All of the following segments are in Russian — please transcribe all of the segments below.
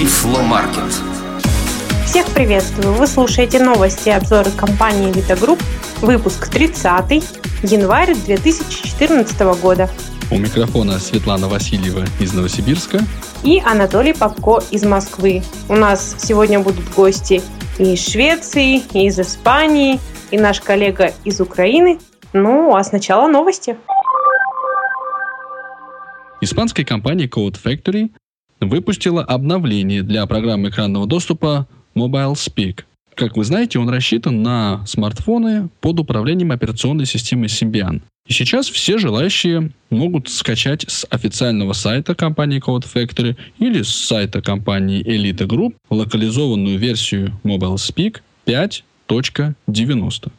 Тифломаркет. Всех приветствую! Вы слушаете новости и обзоры компании Vita Group, выпуск 30 январь 2014 года. У микрофона Светлана Васильева из Новосибирска и Анатолий Попко из Москвы. У нас сегодня будут гости и из Швеции, и из Испании, и наш коллега из Украины. Ну, а сначала новости. Испанская компания Code Factory выпустила обновление для программы экранного доступа Mobile Speak. Как вы знаете, он рассчитан на смартфоны под управлением операционной системой Symbian. И сейчас все желающие могут скачать с официального сайта компании Code Factory или с сайта компании Elite Group локализованную версию Mobile Speak 5.90.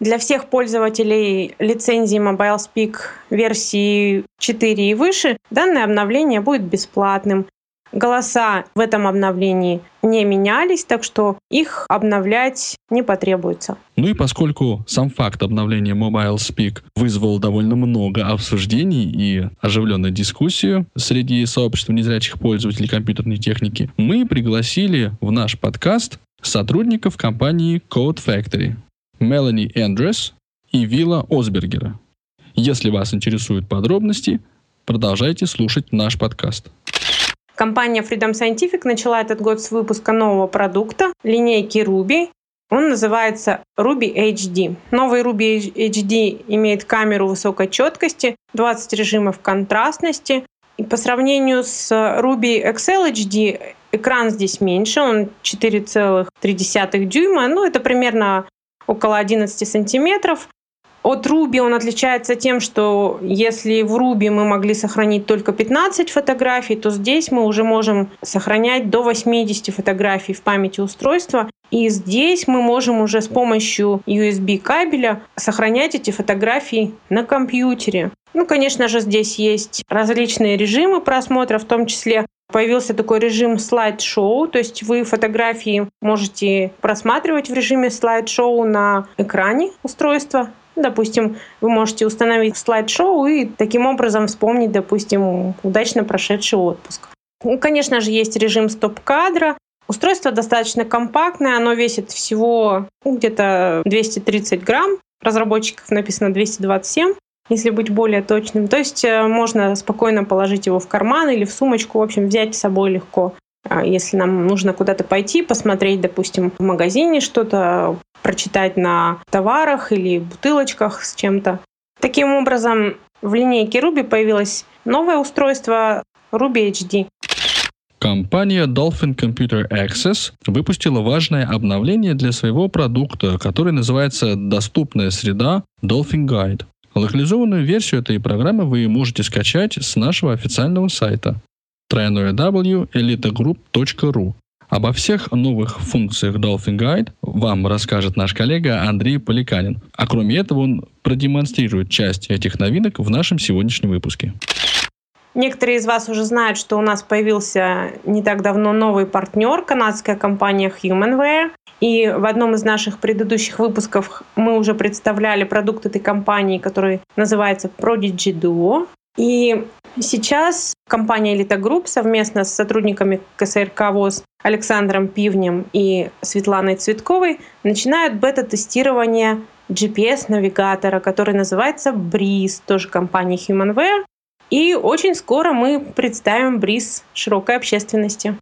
Для всех пользователей лицензии MobileSpeak версии 4 и выше данное обновление будет бесплатным. Голоса в этом обновлении не менялись, так что их обновлять не потребуется. Ну и поскольку сам факт обновления Mobile Speak вызвал довольно много обсуждений и оживленную дискуссию среди сообщества незрячих пользователей компьютерной техники, мы пригласили в наш подкаст сотрудников компании Code Factory. Мелани Эндрес и Вилла Осбергера. Если вас интересуют подробности, продолжайте слушать наш подкаст. Компания Freedom Scientific начала этот год с выпуска нового продукта, линейки Ruby. Он называется Ruby HD. Новый Ruby HD имеет камеру высокой четкости, 20 режимов контрастности. И по сравнению с Ruby XL HD экран здесь меньше, он 4,3 дюйма. Ну, это примерно около 11 сантиметров. От Ruby он отличается тем, что если в Ruby мы могли сохранить только 15 фотографий, то здесь мы уже можем сохранять до 80 фотографий в памяти устройства. И здесь мы можем уже с помощью USB кабеля сохранять эти фотографии на компьютере. Ну, конечно же, здесь есть различные режимы просмотра, в том числе Появился такой режим слайд-шоу, то есть вы фотографии можете просматривать в режиме слайд-шоу на экране устройства. Допустим, вы можете установить слайд-шоу и таким образом вспомнить, допустим, удачно прошедший отпуск. Ну, конечно же, есть режим стоп-кадра. Устройство достаточно компактное, оно весит всего ну, где-то 230 грамм. Разработчиков написано 227 если быть более точным. То есть э, можно спокойно положить его в карман или в сумочку, в общем, взять с собой легко. А если нам нужно куда-то пойти, посмотреть, допустим, в магазине что-то, прочитать на товарах или бутылочках с чем-то. Таким образом, в линейке Ruby появилось новое устройство Ruby HD. Компания Dolphin Computer Access выпустила важное обновление для своего продукта, который называется «Доступная среда Dolphin Guide». Локализованную версию этой программы вы можете скачать с нашего официального сайта www.elitagroup.ru. Обо всех новых функциях Dolphin Guide вам расскажет наш коллега Андрей Поликанин. А кроме этого он продемонстрирует часть этих новинок в нашем сегодняшнем выпуске. Некоторые из вас уже знают, что у нас появился не так давно новый партнер, канадская компания Humanware. И в одном из наших предыдущих выпусков мы уже представляли продукт этой компании, который называется Prodigy Duo. И сейчас компания Elite Group совместно с сотрудниками КСРК ВОЗ Александром Пивнем и Светланой Цветковой начинают бета-тестирование GPS-навигатора, который называется Breeze, тоже компания Humanware. И очень скоро мы представим Breeze широкой общественности.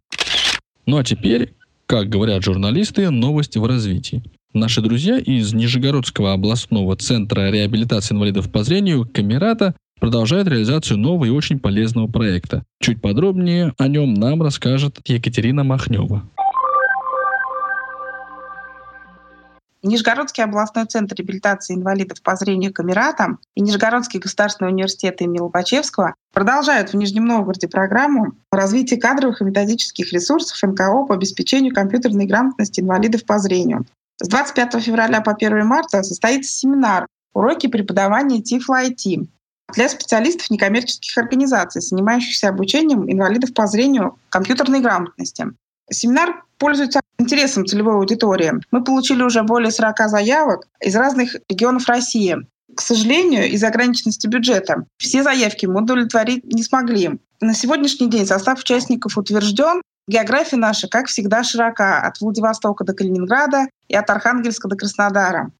Ну а теперь как говорят журналисты, новость в развитии. Наши друзья из Нижегородского областного центра реабилитации инвалидов по зрению Камерата продолжают реализацию нового и очень полезного проекта. Чуть подробнее о нем нам расскажет Екатерина Махнева. Нижегородский областной центр реабилитации инвалидов по зрению Камерата и Нижегородский государственный университет имени Лобачевского продолжают в Нижнем Новгороде программу развития кадровых и методических ресурсов НКО по обеспечению компьютерной грамотности инвалидов по зрению. С 25 февраля по 1 марта состоится семинар «Уроки преподавания Тифла IT» для специалистов некоммерческих организаций, занимающихся обучением инвалидов по зрению компьютерной грамотности. Семинар пользуется интересом целевой аудитории. Мы получили уже более 40 заявок из разных регионов России. К сожалению, из-за ограниченности бюджета все заявки мы удовлетворить не смогли. На сегодняшний день состав участников утвержден. География наша, как всегда, широка, от Владивостока до Калининграда и от Архангельска до Краснодара.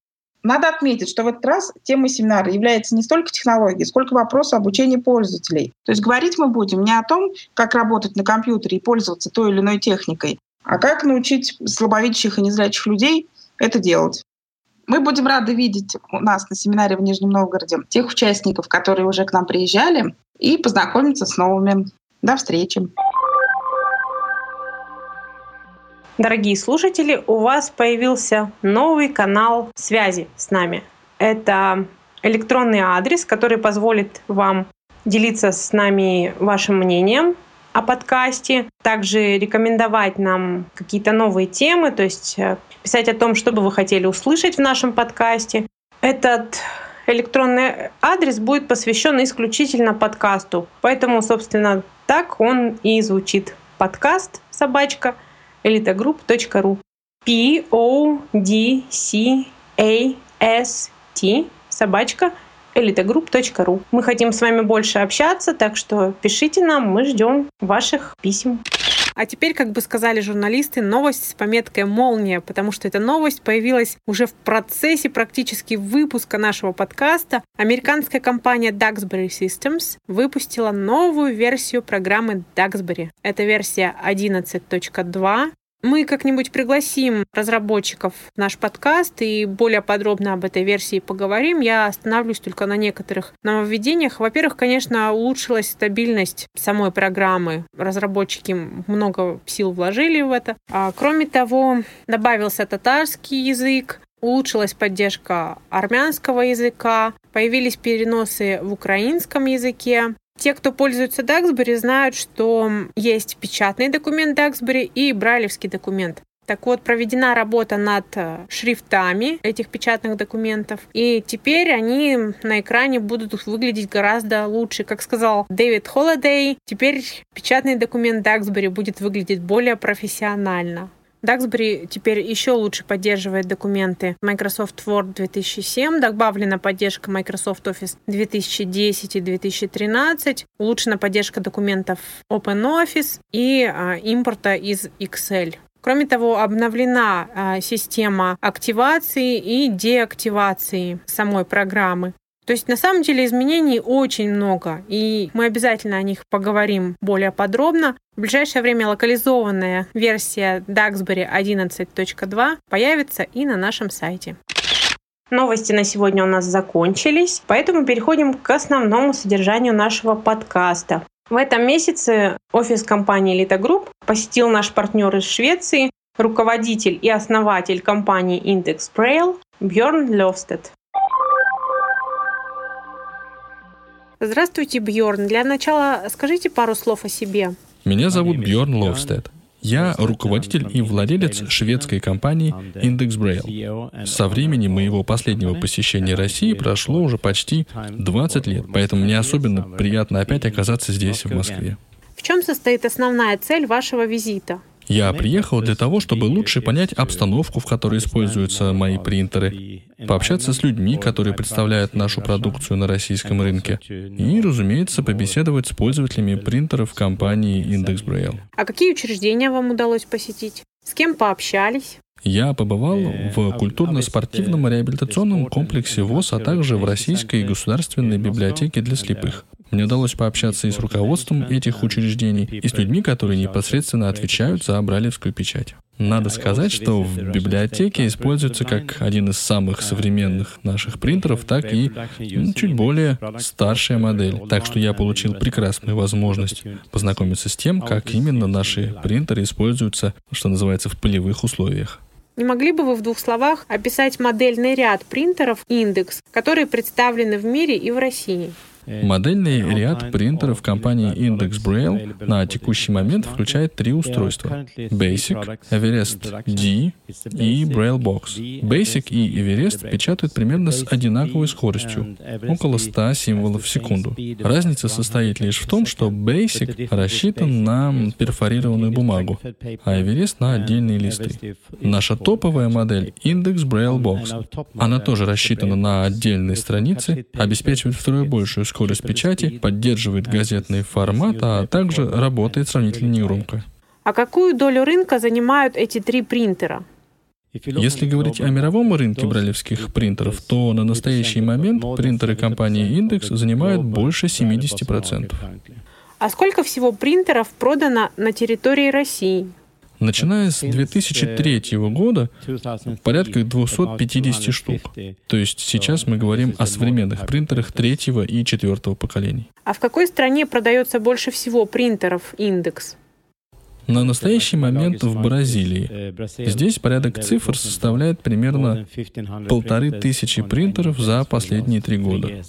Надо отметить, что в этот раз темой семинара является не столько технологии, сколько вопрос обучения пользователей. То есть говорить мы будем не о том, как работать на компьютере и пользоваться той или иной техникой, а как научить слабовидящих и незрячих людей это делать. Мы будем рады видеть у нас на семинаре в Нижнем Новгороде тех участников, которые уже к нам приезжали, и познакомиться с новыми. До встречи! Дорогие слушатели, у вас появился новый канал связи с нами. Это электронный адрес, который позволит вам делиться с нами вашим мнением о подкасте, также рекомендовать нам какие-то новые темы, то есть э, писать о том, что бы вы хотели услышать в нашем подкасте. Этот электронный адрес будет посвящен исключительно подкасту. Поэтому, собственно, так он и звучит. Подкаст собачка – elitagroup.ru P O D C A S T собачка elitagroup.ru Мы хотим с вами больше общаться, так что пишите нам, мы ждем ваших писем. А теперь, как бы сказали журналисты, новость с пометкой «Молния», потому что эта новость появилась уже в процессе практически выпуска нашего подкаста. Американская компания Duxbury Systems выпустила новую версию программы Duxbury. Это версия 11.2, мы как-нибудь пригласим разработчиков в наш подкаст и более подробно об этой версии поговорим. Я остановлюсь только на некоторых нововведениях. Во-первых, конечно, улучшилась стабильность самой программы. Разработчики много сил вложили в это. А, кроме того, добавился татарский язык, улучшилась поддержка армянского языка, появились переносы в украинском языке, те, кто пользуется Duxbury, знают, что есть печатный документ Duxbury и брайлевский документ. Так вот, проведена работа над э, шрифтами этих печатных документов, и теперь они на экране будут выглядеть гораздо лучше. Как сказал Дэвид Холлидей, теперь печатный документ Duxbury будет выглядеть более профессионально. Duxbury теперь еще лучше поддерживает документы Microsoft Word 2007, добавлена поддержка Microsoft Office 2010 и 2013, улучшена поддержка документов OpenOffice и а, импорта из Excel. Кроме того, обновлена а, система активации и деактивации самой программы. То есть на самом деле изменений очень много, и мы обязательно о них поговорим более подробно. В ближайшее время локализованная версия Duxbury 11.2 появится и на нашем сайте. Новости на сегодня у нас закончились, поэтому переходим к основному содержанию нашего подкаста. В этом месяце офис компании Elite Group посетил наш партнер из Швеции, руководитель и основатель компании Index Braille Бjörn Левстед. Здравствуйте, Бьорн. Для начала скажите пару слов о себе. Меня зовут Бьорн Ловстед. Я руководитель и владелец шведской компании Index Braille. Со времени моего последнего посещения России прошло уже почти 20 лет, поэтому мне особенно приятно опять оказаться здесь, в Москве. В чем состоит основная цель вашего визита? Я приехал для того, чтобы лучше понять обстановку, в которой используются мои принтеры, пообщаться с людьми, которые представляют нашу продукцию на российском рынке, и, разумеется, побеседовать с пользователями принтеров компании Index Braille. А какие учреждения вам удалось посетить? С кем пообщались? Я побывал в культурно-спортивном реабилитационном комплексе ВОЗ, а также в Российской государственной библиотеке для слепых. Мне удалось пообщаться и с руководством этих учреждений, и с людьми, которые непосредственно отвечают за Бралевскую печать. Надо сказать, что в библиотеке используется как один из самых современных наших принтеров, так и ну, чуть более старшая модель. Так что я получил прекрасную возможность познакомиться с тем, как именно наши принтеры используются, что называется, в полевых условиях. Не могли бы вы в двух словах описать модельный ряд принтеров индекс, которые представлены в мире и в России? Модельный ряд принтеров компании Index Braille на текущий момент включает три устройства — Basic, Everest D и Braille Box. Basic и Everest печатают примерно с одинаковой скоростью — около 100 символов в секунду. Разница состоит лишь в том, что Basic рассчитан на перфорированную бумагу, а Everest — на отдельные листы. Наша топовая модель — Index Braille Box. Она тоже рассчитана на отдельные страницы, обеспечивает втрое большую скорость скорость печати, поддерживает газетный формат, а также работает сравнительно негромко. А какую долю рынка занимают эти три принтера? Если говорить о мировом рынке бралевских принтеров, то на настоящий момент принтеры компании Index занимают больше 70%. А сколько всего принтеров продано на территории России? Начиная с 2003 года порядка 250 штук. То есть сейчас мы говорим о современных принтерах третьего и четвертого поколений. А в какой стране продается больше всего принтеров индекс? На настоящий момент в Бразилии. Здесь порядок цифр составляет примерно полторы тысячи принтеров за последние три года.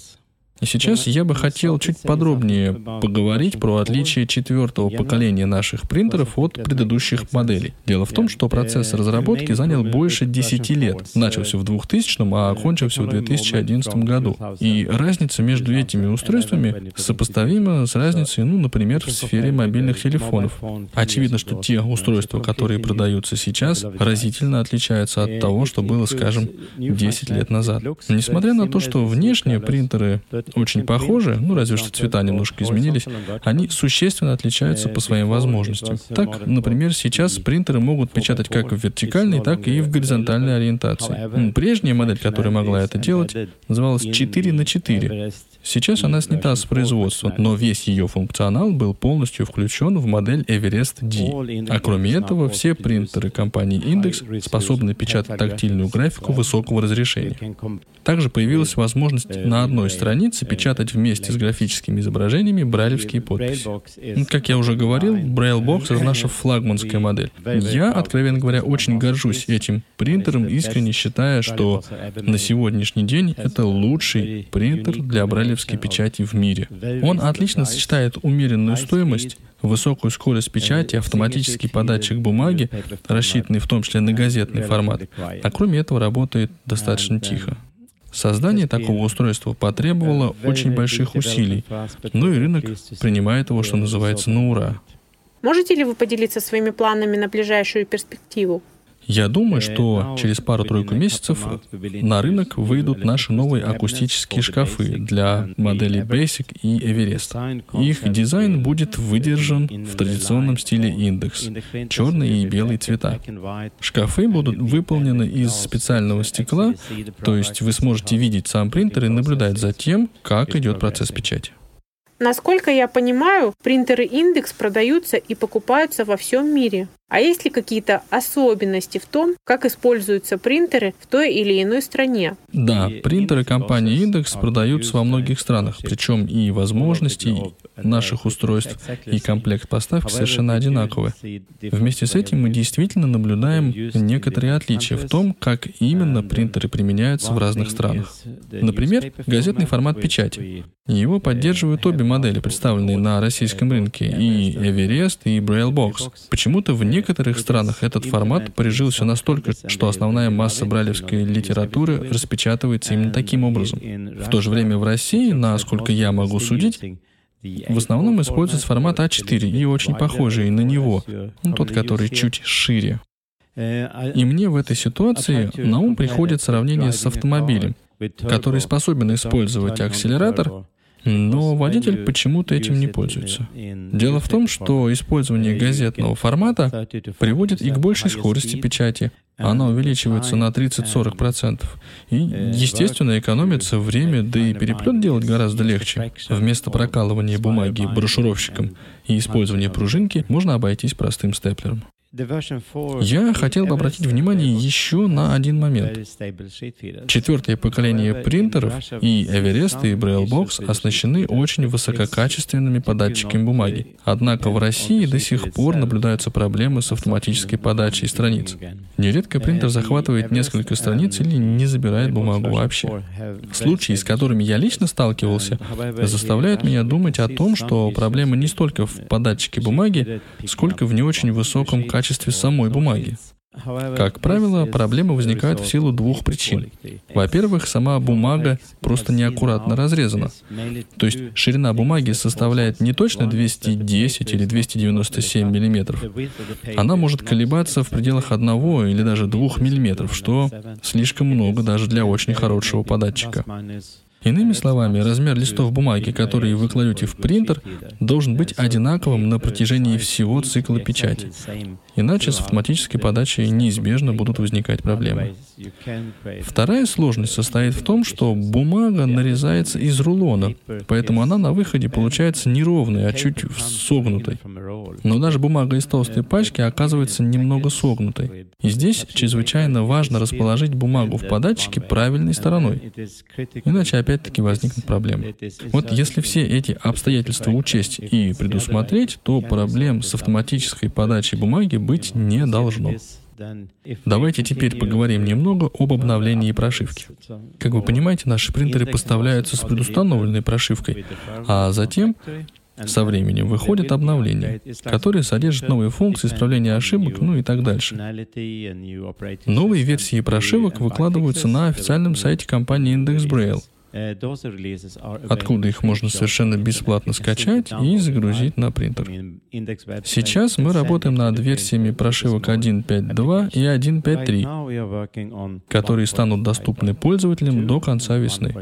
И сейчас я бы хотел чуть подробнее поговорить про отличие четвертого поколения наших принтеров от предыдущих моделей. Дело в том, что процесс разработки занял больше 10 лет. Начался в 2000, а окончился в 2011 году. И разница между этими устройствами сопоставима с разницей, ну, например, в сфере мобильных телефонов. Очевидно, что те устройства, которые продаются сейчас, разительно отличаются от того, что было, скажем, 10 лет назад. Несмотря на то, что внешние принтеры очень похожи, ну разве что цвета немножко изменились, они существенно отличаются по своим возможностям. Так, например, сейчас принтеры могут печатать как в вертикальной, так и в горизонтальной ориентации. Прежняя модель, которая могла это делать, называлась 4 на 4. Сейчас она снята с производства, но весь ее функционал был полностью включен в модель Everest D. А кроме этого, все принтеры компании Index способны печатать тактильную графику высокого разрешения. Также появилась возможность на одной странице печатать вместе с графическими изображениями брайлевские подписи. Как я уже говорил, Braille это наша флагманская модель. Я, откровенно говоря, очень горжусь этим принтером, искренне считая, что на сегодняшний день это лучший принтер для брайлевской печати в мире. Он отлично сочетает умеренную стоимость высокую скорость печати, автоматический податчик бумаги, рассчитанный в том числе на газетный формат, а кроме этого работает достаточно тихо. Создание такого устройства потребовало очень больших усилий, но и рынок принимает его, что называется, на ура. Можете ли вы поделиться своими планами на ближайшую перспективу? Я думаю, что через пару-тройку месяцев на рынок выйдут наши новые акустические шкафы для моделей Basic и Everest. Их дизайн будет выдержан в традиционном стиле Index, черный и белый цвета. Шкафы будут выполнены из специального стекла, то есть вы сможете видеть сам принтер и наблюдать за тем, как идет процесс печати. Насколько я понимаю, принтеры индекс продаются и покупаются во всем мире. А есть ли какие-то особенности в том, как используются принтеры в той или иной стране? Да, принтеры компании Index продаются во многих странах, причем и возможности наших устройств и комплект поставки совершенно одинаковы. Вместе с этим мы действительно наблюдаем некоторые отличия в том, как именно принтеры применяются в разных странах. Например, газетный формат печати. Его поддерживают обе модели, представленные на российском рынке, и Everest, и Braille Box. Почему-то в некоторых странах этот формат прижился настолько, что основная масса брайлевской литературы распечатывается именно таким образом. В то же время в России, насколько я могу судить, в основном используется формат А4 и очень похожий на него, ну, тот, который чуть шире. И мне в этой ситуации на ум приходит сравнение с автомобилем, который способен использовать акселератор, но водитель почему-то этим не пользуется. Дело в том, что использование газетного формата приводит и к большей скорости печати. Она увеличивается на 30-40%. И, естественно, экономится время, да и переплет делать гораздо легче. Вместо прокалывания бумаги брошюровщиком и использования пружинки можно обойтись простым степлером. Я хотел бы обратить внимание еще на один момент. Четвертое поколение принтеров и Everest и Braillebox оснащены очень высококачественными податчиками бумаги. Однако в России до сих пор наблюдаются проблемы с автоматической подачей страниц. Нередко принтер захватывает несколько страниц или не забирает бумагу вообще. Случаи, с которыми я лично сталкивался, заставляют меня думать о том, что проблема не столько в податчике бумаги, сколько в не очень высоком качестве качестве самой бумаги. Как правило, проблемы возникают в силу двух причин. Во-первых, сама бумага просто неаккуратно разрезана. То есть ширина бумаги составляет не точно 210 или 297 миллиметров. Она может колебаться в пределах одного или даже двух миллиметров, что слишком много даже для очень хорошего податчика. Иными словами, размер листов бумаги, которые вы кладете в принтер, должен быть одинаковым на протяжении всего цикла печати. Иначе с автоматической подачей неизбежно будут возникать проблемы. Вторая сложность состоит в том, что бумага нарезается из рулона, поэтому она на выходе получается неровной, а чуть согнутой. Но даже бумага из толстой пачки оказывается немного согнутой. И здесь чрезвычайно важно расположить бумагу в податчике правильной стороной. Иначе опять-таки возникнут проблемы. Вот если все эти обстоятельства учесть и предусмотреть, то проблем с автоматической подачей бумаги быть не должно. Давайте теперь поговорим немного об обновлении прошивки. Как вы понимаете, наши принтеры поставляются с предустановленной прошивкой, а затем со временем выходят обновления, которые содержат новые функции, исправления ошибок, ну и так дальше. Новые версии прошивок выкладываются на официальном сайте компании Index Braille — откуда их можно совершенно бесплатно скачать и загрузить на принтер. Сейчас мы работаем над версиями прошивок 1.5.2 и 1.5.3, которые станут доступны пользователям до конца весны.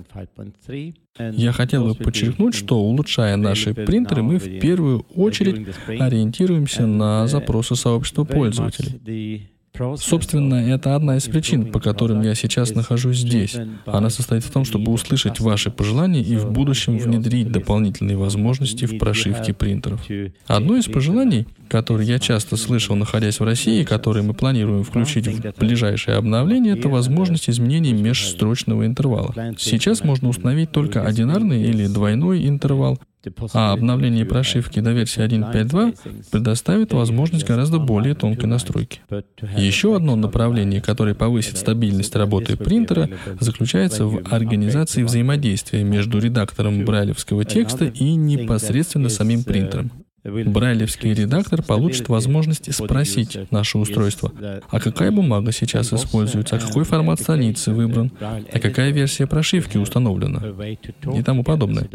Я хотел бы подчеркнуть, что улучшая наши принтеры, мы в первую очередь ориентируемся на запросы сообщества пользователей. Собственно, это одна из причин, по которым я сейчас нахожусь здесь. Она состоит в том, чтобы услышать ваши пожелания и в будущем внедрить дополнительные возможности в прошивке принтеров. Одно из пожеланий, которое я часто слышал, находясь в России, и которое мы планируем включить в ближайшее обновление, это возможность изменения межстрочного интервала. Сейчас можно установить только одинарный или двойной интервал, а обновление прошивки до версии 1.5.2 предоставит возможность гораздо более тонкой настройки. Еще одно направление, которое повысит стабильность работы принтера, заключается в организации взаимодействия между редактором брайлевского текста и непосредственно самим принтером. Брайлевский редактор получит возможность спросить наше устройство, а какая бумага сейчас используется, а какой формат страницы выбран, а какая версия прошивки установлена? и тому подобное.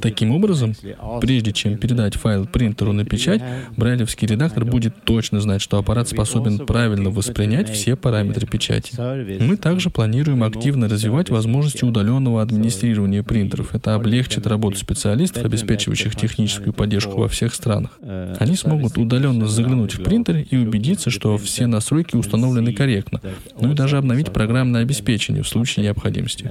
Таким образом, прежде чем передать файл принтеру на печать, брайлевский редактор будет точно знать, что аппарат способен правильно воспринять все параметры печати. Мы также планируем активно развивать возможности удаленного администрирования принтеров. Это облегчит работу специалистов, обеспечивающих техническую поддержку во всех странах странах. Они смогут удаленно заглянуть в принтер и убедиться, что все настройки установлены корректно, ну и даже обновить программное обеспечение в случае необходимости.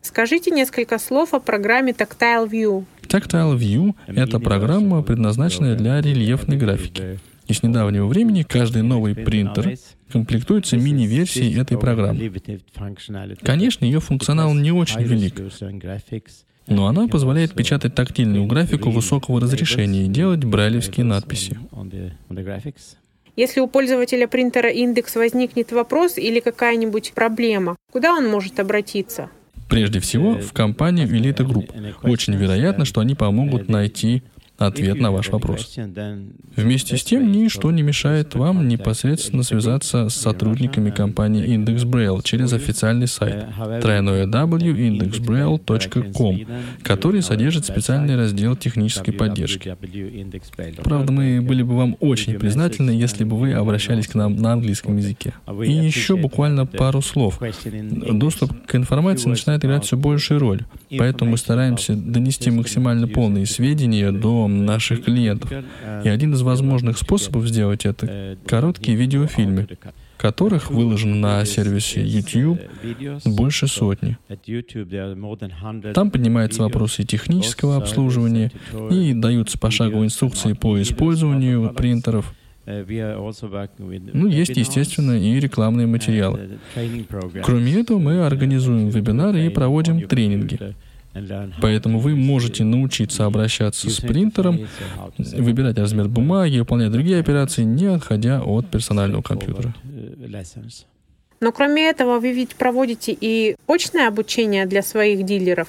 Скажите несколько слов о программе Tactile View. Tactile View — это программа, предназначенная для рельефной графики. И с недавнего времени каждый новый принтер комплектуется мини-версией этой программы. Конечно, ее функционал не очень велик, но она позволяет печатать тактильную графику высокого разрешения и делать брайлевские надписи. Если у пользователя принтера индекс возникнет вопрос или какая-нибудь проблема, куда он может обратиться? Прежде всего, в компанию Elite Group. Очень вероятно, что они помогут найти ответ на ваш вопрос. Вместе с тем, ничто не мешает вам непосредственно связаться с сотрудниками компании Index Braille через официальный сайт www.indexbraille.com, который содержит специальный раздел технической поддержки. Правда, мы были бы вам очень признательны, если бы вы обращались к нам на английском языке. И еще буквально пару слов. Доступ к информации начинает играть все большую роль, поэтому мы стараемся донести максимально полные сведения до наших клиентов. И один из возможных способов сделать это — короткие видеофильмы, которых выложено на сервисе YouTube больше сотни. Там поднимаются вопросы технического обслуживания и даются пошаговые инструкции по использованию принтеров. Ну, есть, естественно, и рекламные материалы. Кроме этого, мы организуем вебинары и проводим тренинги. Поэтому вы можете научиться обращаться с принтером, выбирать размер бумаги, выполнять другие операции, не отходя от персонального компьютера. Но кроме этого, вы ведь проводите и очное обучение для своих дилеров.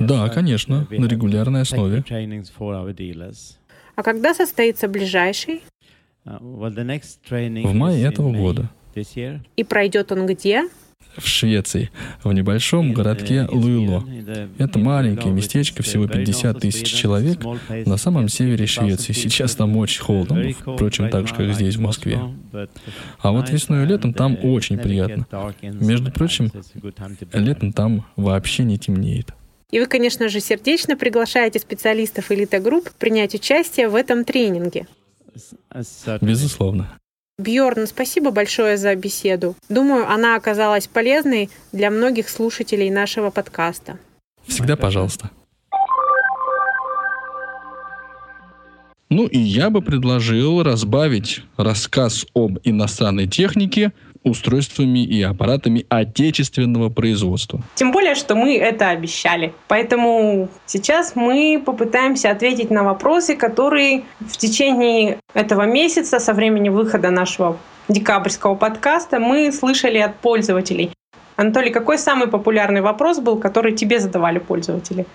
Да, конечно, на регулярной основе. А когда состоится ближайший? В мае этого года. И пройдет он где? В Швеции, в небольшом городке Луило. Это маленькое местечко, всего 50 тысяч человек, на самом севере Швеции. Сейчас там очень холодно, впрочем, так же, как здесь, в Москве. А вот весной и летом там очень приятно. Между прочим, летом там вообще не темнеет. И вы, конечно же, сердечно приглашаете специалистов элита групп принять участие в этом тренинге. Безусловно. Бьорн, спасибо большое за беседу. Думаю, она оказалась полезной для многих слушателей нашего подкаста. Всегда пожалуйста. Ну и я бы предложил разбавить рассказ об иностранной технике устройствами и аппаратами отечественного производства. Тем более, что мы это обещали. Поэтому сейчас мы попытаемся ответить на вопросы, которые в течение этого месяца, со времени выхода нашего декабрьского подкаста, мы слышали от пользователей. Анатолий, какой самый популярный вопрос был, который тебе задавали пользователи?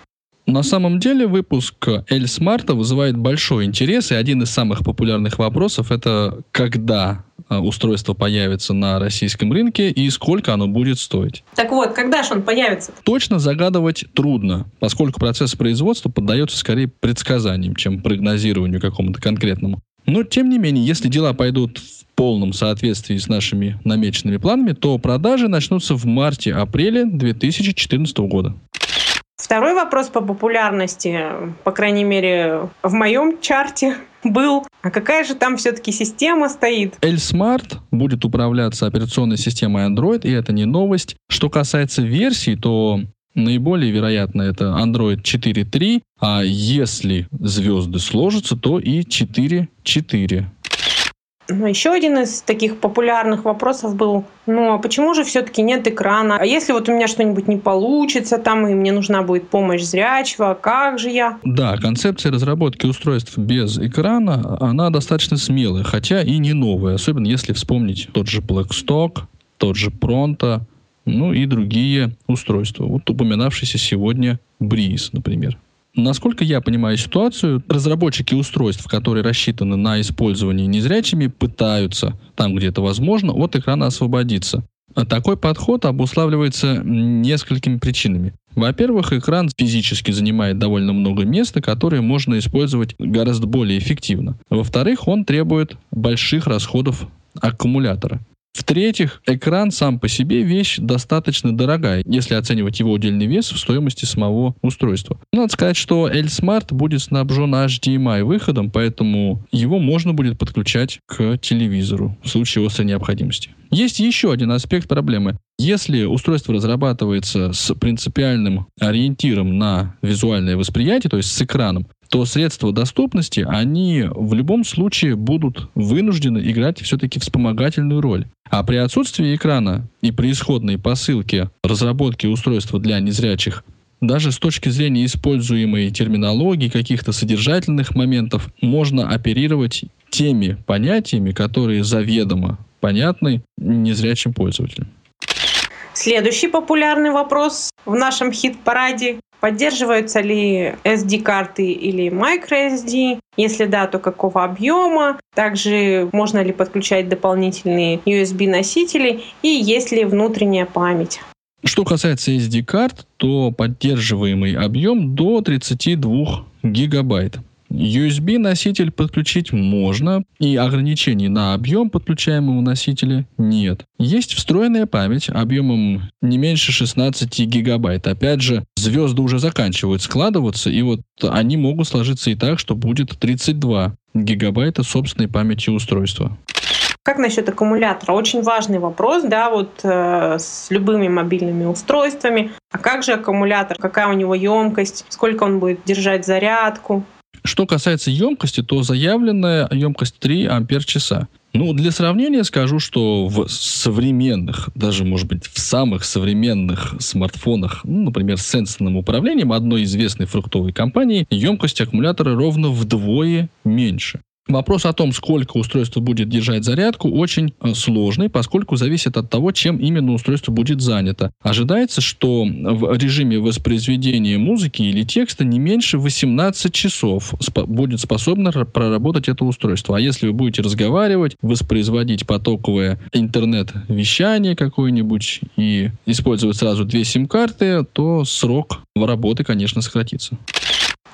На самом деле выпуск L Smart вызывает большой интерес, и один из самых популярных вопросов это когда а, устройство появится на российском рынке и сколько оно будет стоить. Так вот, когда же он появится? Точно загадывать трудно, поскольку процесс производства поддается скорее предсказаниям, чем прогнозированию какому-то конкретному. Но, тем не менее, если дела пойдут в полном соответствии с нашими намеченными планами, то продажи начнутся в марте-апреле 2014 года. Второй вопрос по популярности, по крайней мере, в моем чарте был, а какая же там все-таки система стоит? L-Smart будет управляться операционной системой Android, и это не новость. Что касается версий, то Наиболее вероятно это Android 4.3, а если звезды сложатся, то и 4.4. Ну, еще один из таких популярных вопросов был, ну а почему же все-таки нет экрана? А если вот у меня что-нибудь не получится там, и мне нужна будет помощь зрячего, как же я? Да, концепция разработки устройств без экрана, она достаточно смелая, хотя и не новая, особенно если вспомнить тот же Blackstock, тот же Pronto, ну и другие устройства. Вот упоминавшийся сегодня Breeze, например. Насколько я понимаю ситуацию, разработчики устройств, которые рассчитаны на использование незрячими, пытаются, там где это возможно, от экрана освободиться. А такой подход обуславливается несколькими причинами. Во-первых, экран физически занимает довольно много места, которое можно использовать гораздо более эффективно. Во-вторых, он требует больших расходов аккумулятора. В-третьих, экран сам по себе вещь достаточно дорогая, если оценивать его удельный вес в стоимости самого устройства. Надо сказать, что L-Smart будет снабжен HDMI выходом, поэтому его можно будет подключать к телевизору в случае острой необходимости. Есть еще один аспект проблемы. Если устройство разрабатывается с принципиальным ориентиром на визуальное восприятие, то есть с экраном, то средства доступности, они в любом случае будут вынуждены играть все-таки вспомогательную роль. А при отсутствии экрана и при исходной посылке разработки устройства для незрячих даже с точки зрения используемой терминологии, каких-то содержательных моментов, можно оперировать теми понятиями, которые заведомо понятны незрячим пользователям. Следующий популярный вопрос в нашем хит-параде. Поддерживаются ли SD-карты или microSD? Если да, то какого объема? Также можно ли подключать дополнительные USB-носители? И есть ли внутренняя память? Что касается SD-карт, то поддерживаемый объем до 32 гигабайт. USB-носитель подключить можно, и ограничений на объем подключаемого носителя нет. Есть встроенная память объемом не меньше 16 гигабайт. Опять же, звезды уже заканчивают складываться, и вот они могут сложиться и так, что будет 32 гигабайта собственной памяти устройства. Как насчет аккумулятора? Очень важный вопрос, да, вот э, с любыми мобильными устройствами. А как же аккумулятор? Какая у него емкость? Сколько он будет держать зарядку? Что касается емкости, то заявленная емкость 3 ампер-часа. Ну, для сравнения скажу, что в современных, даже, может быть, в самых современных смартфонах, ну, например, с сенсорным управлением одной известной фруктовой компании, емкость аккумулятора ровно вдвое меньше. Вопрос о том, сколько устройство будет держать зарядку, очень э, сложный, поскольку зависит от того, чем именно устройство будет занято. Ожидается, что в режиме воспроизведения музыки или текста не меньше 18 часов будет способно проработать это устройство. А если вы будете разговаривать, воспроизводить потоковое интернет-вещание какое-нибудь и использовать сразу две сим-карты, то срок работы, конечно, сократится.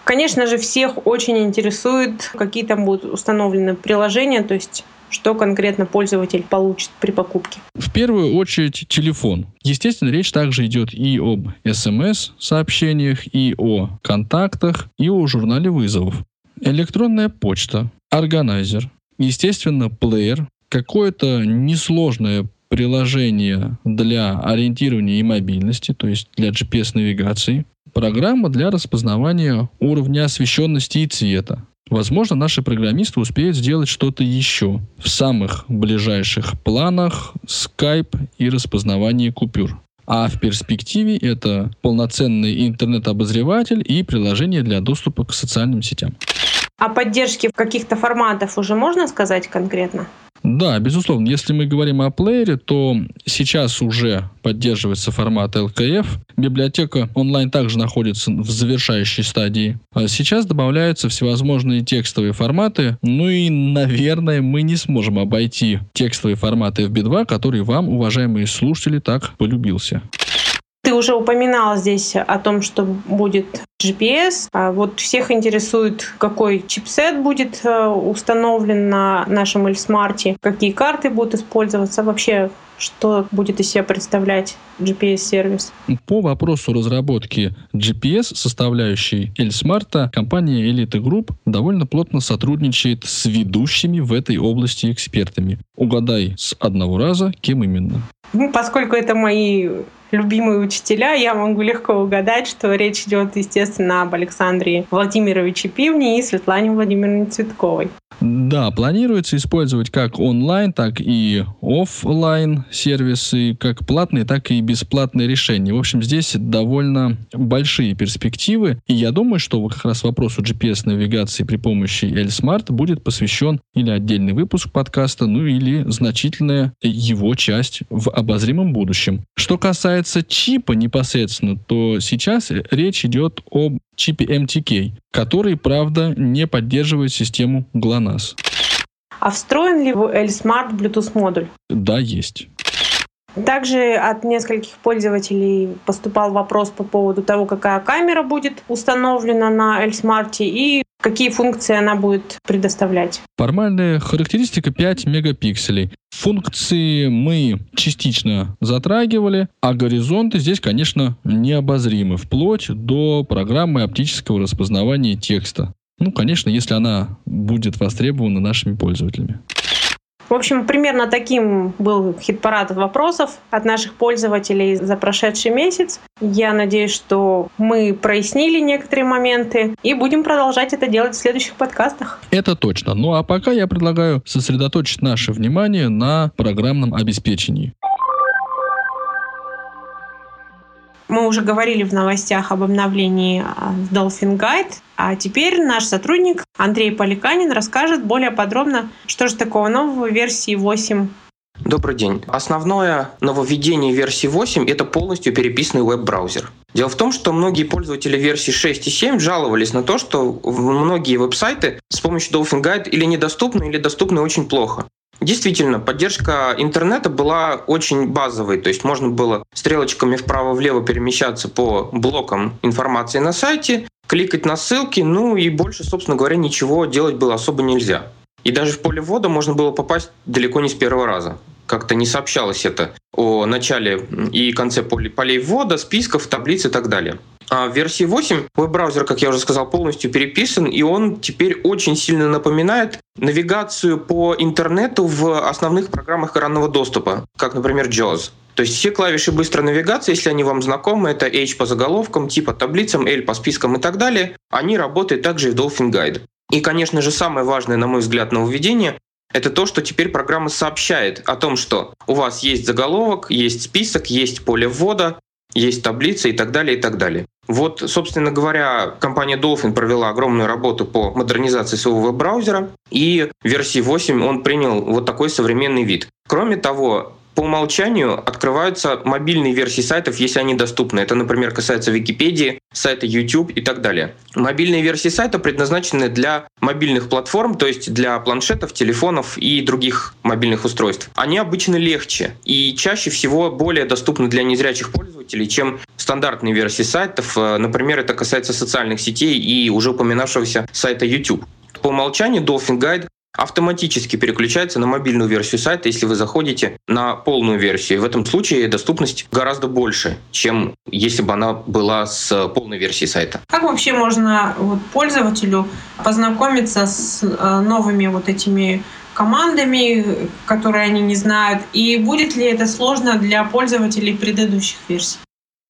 Конечно же, всех очень интересует, какие там будут установлены приложения, то есть что конкретно пользователь получит при покупке? В первую очередь телефон. Естественно, речь также идет и об смс-сообщениях, и о контактах, и о журнале вызовов. Электронная почта, органайзер, естественно, плеер, какое-то несложное приложение для ориентирования и мобильности, то есть для GPS-навигации, программа для распознавания уровня освещенности и цвета. Возможно, наши программисты успеют сделать что-то еще. В самых ближайших планах Skype и распознавание купюр. А в перспективе это полноценный интернет-обозреватель и приложение для доступа к социальным сетям. О поддержке каких-то форматов уже можно сказать конкретно? Да, безусловно. Если мы говорим о плеере, то сейчас уже поддерживается формат LKF. Библиотека онлайн также находится в завершающей стадии. А сейчас добавляются всевозможные текстовые форматы. Ну и, наверное, мы не сможем обойти текстовые форматы FB2, который вам, уважаемые слушатели, так полюбился. Уже упоминал здесь о том, что будет GPS. А вот всех интересует, какой чипсет будет э, установлен на нашем Эльсмарте, какие карты будут использоваться, вообще что будет из себя представлять GPS-сервис? По вопросу разработки GPS, составляющей Эльсмарта, компания Elite Group довольно плотно сотрудничает с ведущими в этой области экспертами. Угадай с одного раза, кем именно. Ну, поскольку это мои любимые учителя, я могу легко угадать, что речь идет, естественно, об Александре Владимировиче Пивне и Светлане Владимировне Цветковой. Да, планируется использовать как онлайн, так и офлайн сервисы, как платные, так и бесплатные решения. В общем, здесь довольно большие перспективы. И я думаю, что как раз вопросу GPS-навигации при помощи L-Smart будет посвящен или отдельный выпуск подкаста, ну или значительная его часть в обозримом будущем. Что касается чипа непосредственно, то сейчас речь идет об чипе MTK, который, правда, не поддерживает систему GLONASS. А встроен ли в L-Smart Bluetooth модуль? Да, есть. Также от нескольких пользователей поступал вопрос по поводу того, какая камера будет установлена на L-Smart и какие функции она будет предоставлять. Формальная характеристика 5 мегапикселей. Функции мы частично затрагивали, а горизонты здесь, конечно, необозримы, вплоть до программы оптического распознавания текста. Ну, конечно, если она будет востребована нашими пользователями. В общем, примерно таким был хит-парад вопросов от наших пользователей за прошедший месяц. Я надеюсь, что мы прояснили некоторые моменты и будем продолжать это делать в следующих подкастах. Это точно. Ну а пока я предлагаю сосредоточить наше внимание на программном обеспечении. Мы уже говорили в новостях об обновлении а, Dolphin Guide, а теперь наш сотрудник Андрей Поликанин расскажет более подробно, что же такого нового в версии 8 Добрый день. Основное нововведение версии 8 – это полностью переписанный веб-браузер. Дело в том, что многие пользователи версии 6 и 7 жаловались на то, что многие веб-сайты с помощью Dolphin Guide или недоступны, или доступны очень плохо. Действительно, поддержка интернета была очень базовой, то есть можно было стрелочками вправо-влево перемещаться по блокам информации на сайте, кликать на ссылки, ну и больше, собственно говоря, ничего делать было особо нельзя. И даже в поле ввода можно было попасть далеко не с первого раза. Как-то не сообщалось это о начале и конце полей ввода, списков, таблиц и так далее. А в версии 8 веб-браузер, как я уже сказал, полностью переписан, и он теперь очень сильно напоминает навигацию по интернету в основных программах экранного доступа, как, например, JAWS. То есть все клавиши быстрой навигации, если они вам знакомы, это H по заголовкам, T по таблицам, L по спискам и так далее, они работают также и в Dolphin Guide. И, конечно же, самое важное, на мой взгляд, нововведение это то, что теперь программа сообщает о том, что у вас есть заголовок, есть список, есть поле ввода, есть таблица и так далее, и так далее. Вот, собственно говоря, компания Dolphin провела огромную работу по модернизации своего веб-браузера, и в версии 8 он принял вот такой современный вид. Кроме того, по умолчанию открываются мобильные версии сайтов, если они доступны. Это, например, касается Википедии, сайта YouTube и так далее. Мобильные версии сайта предназначены для мобильных платформ, то есть для планшетов, телефонов и других мобильных устройств. Они обычно легче и чаще всего более доступны для незрячих пользователей, чем стандартные версии сайтов. Э, например, это касается социальных сетей и уже упоминавшегося сайта YouTube. По умолчанию Dolphin Guide автоматически переключается на мобильную версию сайта, если вы заходите на полную версию. В этом случае доступность гораздо больше, чем если бы она была с полной версией сайта. Как вообще можно вот, пользователю познакомиться с э, новыми вот этими командами, которые они не знают, и будет ли это сложно для пользователей предыдущих версий?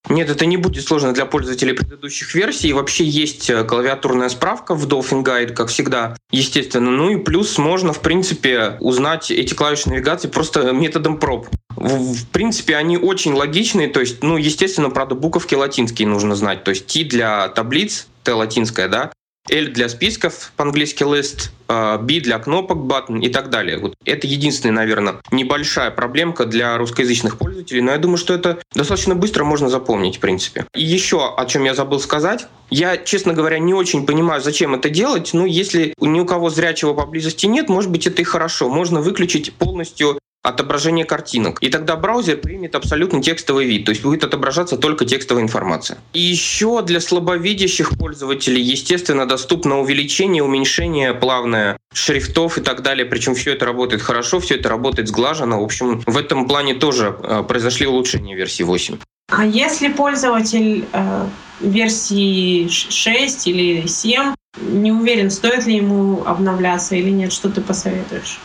Нет, это не будет сложно для пользователей предыдущих версий. вообще есть э, клавиатурная справка в Dolphin Guide, как всегда, естественно. Ну и плюс можно, в принципе, узнать эти клавиши навигации просто методом проб. В принципе, они очень логичные, то есть, ну, естественно, правда, буковки латинские нужно знать. То есть T для таблиц, Т латинская, да, L для списков, по-английски list, а, B для кнопок, button и так далее. Вот это единственная, наверное, небольшая проблемка для русскоязычных пользователей, но я думаю, что это достаточно быстро можно запомнить, в принципе. И еще, о чем я забыл сказать, я, честно говоря, не очень понимаю, зачем это делать. Ну, если ни у кого зрячего поблизости нет, может быть, это и хорошо. Можно выключить полностью отображение картинок. И тогда браузер примет абсолютно текстовый вид, то есть будет отображаться только текстовая информация. И еще для слабовидящих пользователей, естественно, доступно увеличение, уменьшение плавное шрифтов и так далее. Причем все это работает хорошо, все это работает сглаженно. В общем, в этом плане тоже э, произошли улучшения версии 8. А если пользователь э, версии 6 или 7 не уверен, стоит ли ему обновляться или нет, что ты посоветуешь?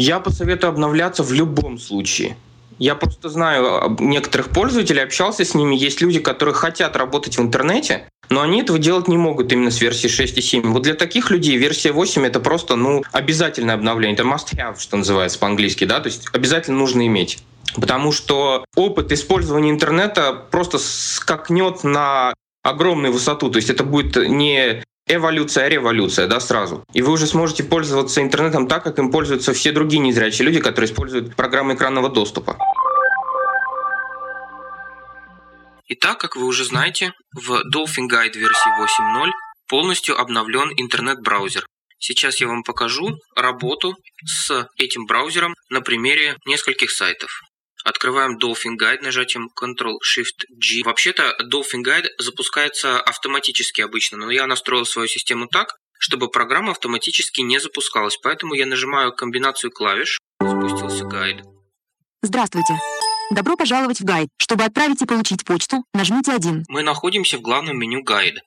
Я посоветую обновляться в любом случае. Я просто знаю некоторых пользователей, общался с ними. Есть люди, которые хотят работать в интернете, но они этого делать не могут именно с версии 6 и 7. Вот для таких людей версия 8 это просто ну, обязательное обновление. Это must have, что называется по-английски, да, то есть обязательно нужно иметь. Потому что опыт использования интернета просто скакнет на огромную высоту. То есть это будет не эволюция, революция, да, сразу. И вы уже сможете пользоваться интернетом так, как им пользуются все другие незрячие люди, которые используют программы экранного доступа. Итак, как вы уже знаете, в Dolphin Guide версии 8.0 полностью обновлен интернет-браузер. Сейчас я вам покажу работу с этим браузером на примере нескольких сайтов. Открываем Dolphin Guide нажатием Ctrl-Shift-G. Вообще-то Dolphin Guide запускается автоматически обычно, но я настроил свою систему так, чтобы программа автоматически не запускалась. Поэтому я нажимаю комбинацию клавиш. Запустился гайд. Здравствуйте. Добро пожаловать в гайд. Чтобы отправить и получить почту, нажмите 1. Мы находимся в главном меню гайда.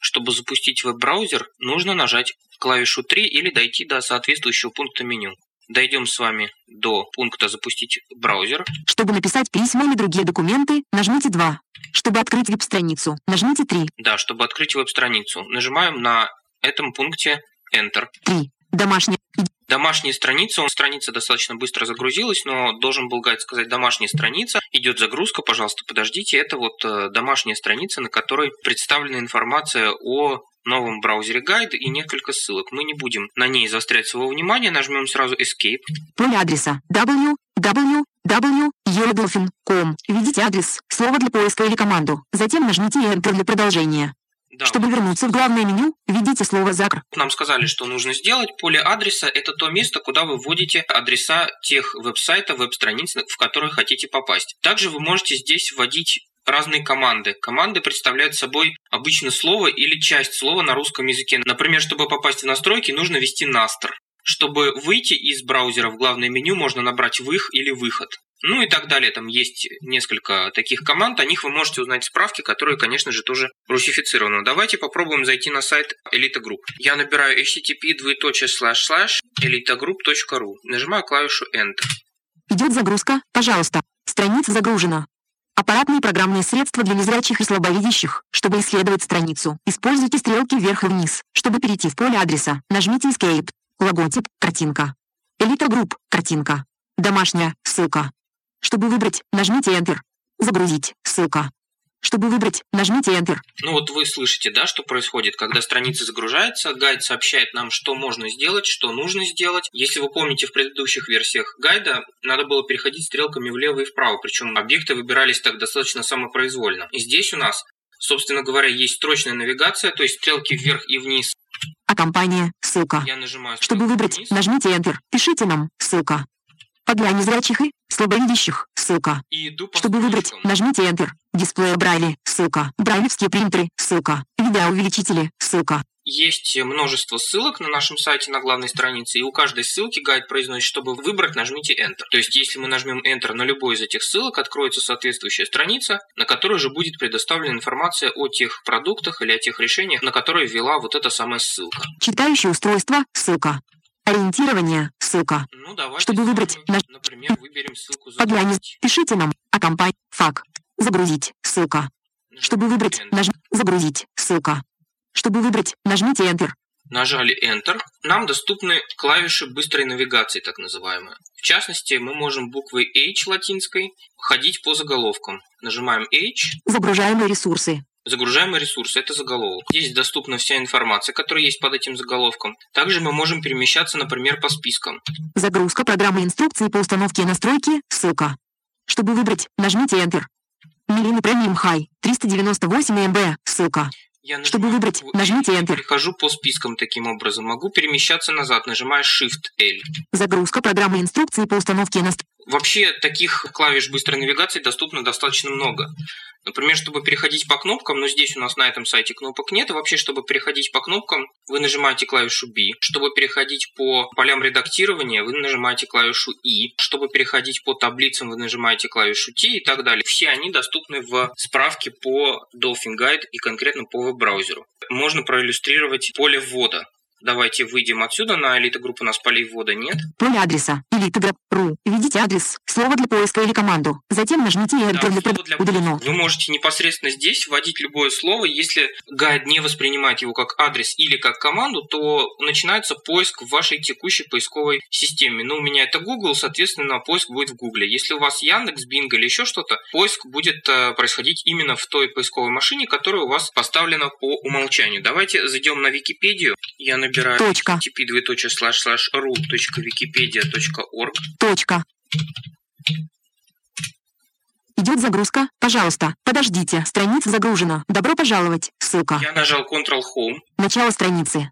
Чтобы запустить веб-браузер, нужно нажать клавишу 3 или дойти до соответствующего пункта меню дойдем с вами до пункта «Запустить браузер». Чтобы написать письма или другие документы, нажмите 2. Чтобы открыть веб-страницу, нажмите 3. Да, чтобы открыть веб-страницу. Нажимаем на этом пункте Enter. 3. Домашняя. Домашняя страница. Он, страница достаточно быстро загрузилась, но должен был сказать домашняя страница. Идет загрузка, пожалуйста, подождите. Это вот э, домашняя страница, на которой представлена информация о новом браузере гайд и несколько ссылок. Мы не будем на ней заострять своего внимания, нажмем сразу Escape. Поле адреса www.eurodolphin.com. Введите адрес, слово для поиска или команду. Затем нажмите Enter для продолжения. Да. Чтобы вернуться в главное меню, введите слово «Закр». Нам сказали, что нужно сделать. Поле адреса – это то место, куда вы вводите адреса тех веб-сайтов, веб-страниц, в которые хотите попасть. Также вы можете здесь вводить разные команды. Команды представляют собой обычно слово или часть слова на русском языке. Например, чтобы попасть в настройки, нужно ввести настр. Чтобы выйти из браузера в главное меню, можно набрать «вых» или «выход». Ну и так далее. Там есть несколько таких команд. О них вы можете узнать справки, которые, конечно же, тоже русифицированы. Давайте попробуем зайти на сайт Elita Group. Я набираю http elitagroup.ru. Нажимаю клавишу Enter. Идет загрузка. Пожалуйста. Страница загружена. Аппаратные программные средства для незрячих и слабовидящих. Чтобы исследовать страницу, используйте стрелки вверх и вниз. Чтобы перейти в поле адреса, нажмите Escape. Логотип, картинка. Элита Групп, картинка. Домашняя, ссылка. Чтобы выбрать, нажмите Enter. Загрузить, ссылка. Чтобы выбрать, нажмите Enter. Ну вот вы слышите, да, что происходит, когда страница загружается, Guide сообщает нам, что можно сделать, что нужно сделать. Если вы помните, в предыдущих версиях Guide 'а надо было переходить стрелками влево и вправо, причем объекты выбирались так достаточно самопроизвольно. И здесь у нас, собственно говоря, есть строчная навигация, то есть стрелки вверх и вниз. А компания, ссылка. Я нажимаю Чтобы выбрать, вниз, нажмите Enter. Пишите нам, ссылка. А для незрячих и слабовидящих, ссылка. Чтобы выбрать, нажмите Enter. Дисплей Брайли, ссылка. Брайлевские принтеры, ссылка. Видеоувеличители, ссылка. Есть множество ссылок на нашем сайте на главной странице, и у каждой ссылки гайд произносит, чтобы выбрать, нажмите Enter. То есть, если мы нажмем Enter на любой из этих ссылок, откроется соответствующая страница, на которой же будет предоставлена информация о тех продуктах или о тех решениях, на которые ввела вот эта самая ссылка. Читающее устройство, ссылка. Ориентирование, ссылка. Ну, давайте, Чтобы выбрать, наж- например, выберем ссылку «Загрузить». Пишите нам, а компания, фак. Загрузить, ссылка. Чтобы выбрать, Enter. нажмите Загрузить, ссылка. Чтобы выбрать, нажмите Enter. Нажали Enter. Нам доступны клавиши быстрой навигации, так называемые. В частности, мы можем буквой H латинской ходить по заголовкам. Нажимаем H, Загружаемые ресурсы. Загружаемые ресурсы – это заголовок. Здесь доступна вся информация, которая есть под этим заголовком. Также мы можем перемещаться, например, по спискам. Загрузка программы инструкции по установке и настройке, ссылка. Чтобы выбрать, нажмите Enter. Милина Премиум Хай, 398 МБ, ссылка. Я Чтобы выбрать, нажмите Enter. Перехожу по спискам таким образом. Могу перемещаться назад, нажимая Shift-L. Загрузка программы инструкции по установке и настройке. Вообще, таких клавиш быстрой навигации доступно достаточно много. Например, чтобы переходить по кнопкам, но здесь у нас на этом сайте кнопок нет, и вообще, чтобы переходить по кнопкам, вы нажимаете клавишу B. Чтобы переходить по полям редактирования, вы нажимаете клавишу I. Чтобы переходить по таблицам, вы нажимаете клавишу T и так далее. Все они доступны в справке по Dolphin Guide и конкретно по веб-браузеру. Можно проиллюстрировать поле ввода. Давайте выйдем отсюда. На элита группу у нас полей ввода нет. Поле адреса. Elite.ru. Введите адрес, слово для поиска или команду. Затем нажмите Enter Да, для для- удалено. Вы можете непосредственно здесь вводить любое слово. Если гайд не воспринимает его как адрес или как команду, то начинается поиск в вашей текущей поисковой системе. Ну, у меня это Google, соответственно, поиск будет в Google. Если у вас Яндекс, Bing или еще что-то, поиск будет э, происходить именно в той поисковой машине, которая у вас поставлена по умолчанию. Давайте зайдем на Википедию. Я набираю Точка. http://ru.wikipedia.org. Точка. Идет загрузка. Пожалуйста, подождите. Страница загружена. Добро пожаловать. Ссылка. Я нажал Ctrl-Home. Начало страницы.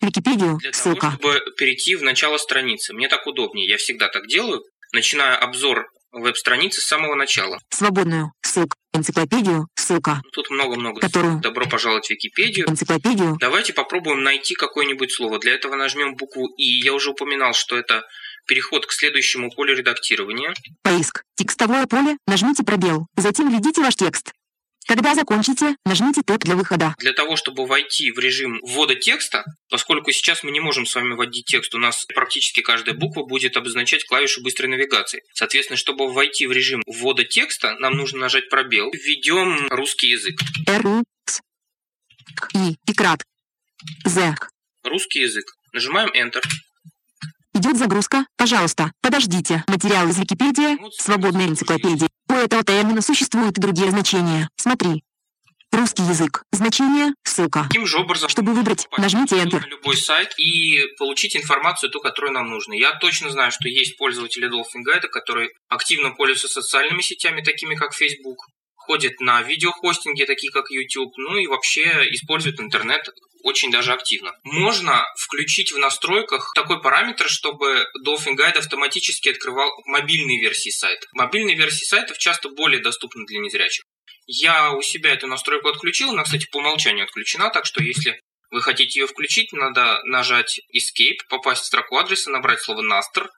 Википедию. для того, Ссылка. чтобы перейти в начало страницы. Мне так удобнее, я всегда так делаю. Начинаю обзор веб-страницы с самого начала. Свободную. Ссылка. Энциклопедию. Ссылка. Ну, Тут много-много. Которую? Добро пожаловать в Википедию. Энциклопедию. Давайте попробуем найти какое-нибудь слово. Для этого нажмем букву И. Я уже упоминал, что это переход к следующему полю редактирования. Поиск. Текстовое поле. Нажмите пробел. Затем введите ваш текст. Когда закончите, нажмите Tab для выхода. Для того, чтобы войти в режим ввода текста, поскольку сейчас мы не можем с вами вводить текст, у нас практически каждая буква будет обозначать клавишу быстрой навигации. Соответственно, чтобы войти в режим ввода текста, нам нужно нажать пробел. Введем русский язык. Р, У, С, К, И, и крат. З. Русский язык. Нажимаем Enter. Идет загрузка. Пожалуйста, подождите. Материал из Википедии. Свободная энциклопедия. У этого термина существуют другие значения. Смотри. Русский язык. Значение. Ссылка. Таким же образом, Чтобы выбрать, нажмите Enter. на любой сайт и получить информацию, ту, которую нам нужно. Я точно знаю, что есть пользователи Dolphin Guide, которые активно пользуются социальными сетями, такими как Facebook, ходят на видеохостинги, такие как YouTube, ну и вообще используют интернет очень даже активно. Можно включить в настройках такой параметр, чтобы Dolphin Guide автоматически открывал мобильные версии сайта. Мобильные версии сайтов часто более доступны для незрячих. Я у себя эту настройку отключил, она, кстати, по умолчанию отключена, так что если вы хотите ее включить, надо нажать Escape, попасть в строку адреса, набрать слово Naster,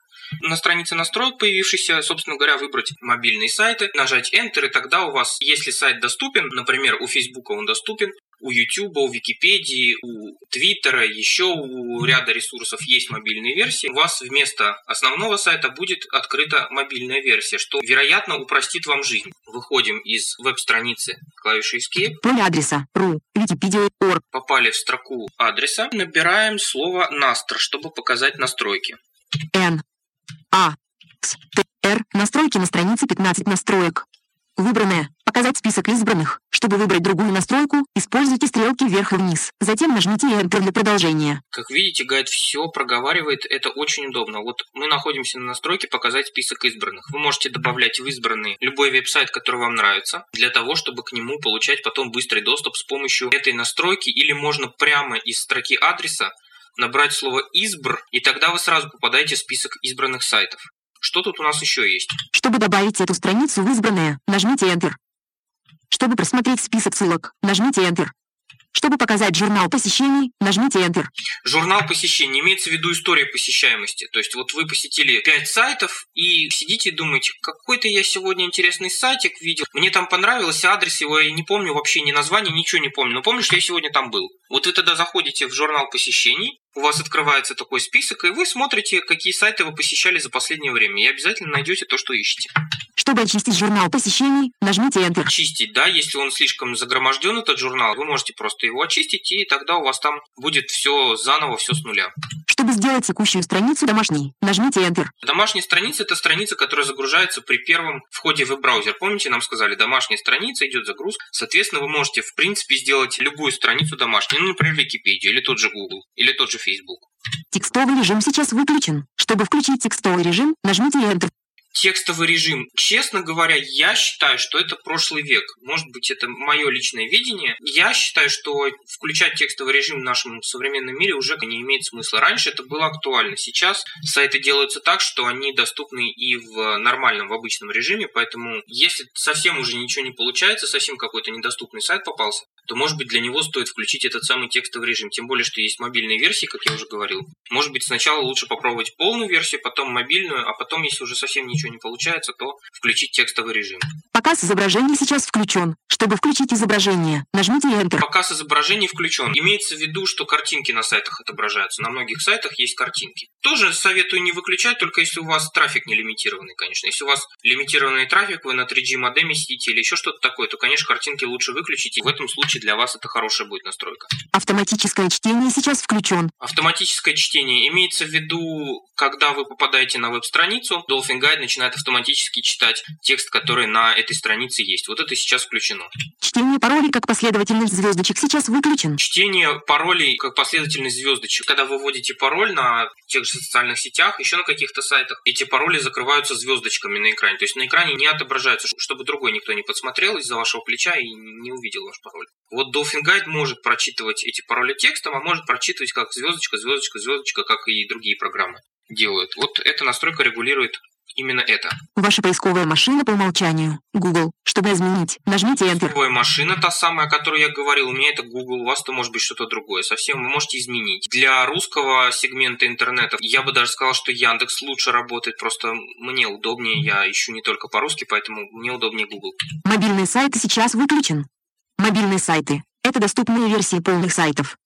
на странице настроек появившейся, собственно говоря, выбрать мобильные сайты, нажать Enter, и тогда у вас, если сайт доступен, например, у Facebook он доступен, у YouTube, у Википедии, у Твиттера, еще у ряда ресурсов есть мобильные версии, у вас вместо основного сайта будет открыта мобильная версия, что, вероятно, упростит вам жизнь. Выходим из веб-страницы клавишей Escape, Поле адреса. Ру. Орг. попали в строку адреса, набираем слово Naster, чтобы показать настройки. Н. А. Т. Р. Настройки на странице 15 настроек. Выбранное. Показать список избранных. Чтобы выбрать другую настройку, используйте стрелки вверх и вниз. Затем нажмите Enter для продолжения. Как видите, гайд все проговаривает, это очень удобно. Вот мы находимся на настройке «Показать список избранных». Вы можете добавлять в избранный любой веб-сайт, который вам нравится, для того, чтобы к нему получать потом быстрый доступ с помощью этой настройки, или можно прямо из строки адреса набрать слово «избр», и тогда вы сразу попадаете в список избранных сайтов. Что тут у нас еще есть? Чтобы добавить эту страницу в избранное, нажмите Enter. Чтобы просмотреть список ссылок, нажмите Enter. Чтобы показать журнал посещений, нажмите Enter. Журнал посещений имеется в виду история посещаемости. То есть вот вы посетили 5 сайтов и сидите и думаете, какой-то я сегодня интересный сайтик видел. Мне там понравился адрес его, я не помню вообще ни название, ничего не помню. Но помню, что я сегодня там был. Вот вы тогда заходите в журнал посещений, у вас открывается такой список, и вы смотрите, какие сайты вы посещали за последнее время, и обязательно найдете то, что ищете. Чтобы очистить журнал посещений, нажмите Enter. Очистить, да, если он слишком загроможден, этот журнал, вы можете просто его очистить, и тогда у вас там будет все заново, все с нуля. Чтобы сделать текущую страницу домашней, нажмите Enter. Домашняя страница – это страница, которая загружается при первом входе в веб-браузер. Помните, нам сказали, домашняя страница, идет загрузка. Соответственно, вы можете, в принципе, сделать любую страницу домашней, ну, например, Википедию, или тот же Google, или тот же Facebook. Текстовый режим сейчас выключен. Чтобы включить текстовый режим, нажмите Enter. Текстовый режим. Честно говоря, я считаю, что это прошлый век. Может быть, это мое личное видение. Я считаю, что включать текстовый режим в нашем современном мире уже не имеет смысла. Раньше это было актуально. Сейчас сайты делаются так, что они доступны и в нормальном, в обычном режиме. Поэтому, если совсем уже ничего не получается, совсем какой-то недоступный сайт попался, то, может быть, для него стоит включить этот самый текстовый режим. Тем более, что есть мобильные версии, как я уже говорил. Может быть, сначала лучше попробовать полную версию, потом мобильную, а потом, если уже совсем ничего не получается, то включить текстовый режим. Показ изображения сейчас включен. Чтобы включить изображение, нажмите Enter. Показ изображений включен. Имеется в виду, что картинки на сайтах отображаются. На многих сайтах есть картинки. Тоже советую не выключать, только если у вас трафик не лимитированный, конечно. Если у вас лимитированный трафик, вы на 3G модеме сидите или еще что-то такое, то, конечно, картинки лучше выключить. И в этом случае для вас это хорошая будет настройка. Автоматическое чтение сейчас включен. Автоматическое чтение имеется в виду, когда вы попадаете на веб-страницу, Dolphin Guide начинает автоматически читать текст, который на этой странице есть. Вот это сейчас включено. Чтение паролей как последовательность звездочек сейчас выключен. Чтение паролей как последовательность звездочек. Когда вы вводите пароль на тех же социальных сетях, еще на каких-то сайтах, эти пароли закрываются звездочками на экране. То есть на экране не отображаются, чтобы другой никто не подсмотрел из-за вашего плеча и не увидел ваш пароль. Вот Dolphin Guide может прочитывать эти пароли текстом, а может прочитывать как звездочка, звездочка, звездочка, как и другие программы делают. Вот эта настройка регулирует именно это. Ваша поисковая машина по умолчанию. Google. Чтобы изменить, нажмите Enter. Поисковая машина, та самая, о которой я говорил, у меня это Google, у вас то может быть что-то другое. Совсем вы можете изменить. Для русского сегмента интернета я бы даже сказал, что Яндекс лучше работает, просто мне удобнее, я ищу не только по-русски, поэтому мне удобнее Google. Мобильные сайты сейчас выключен. Мобильные сайты. Это доступные версии полных сайтов.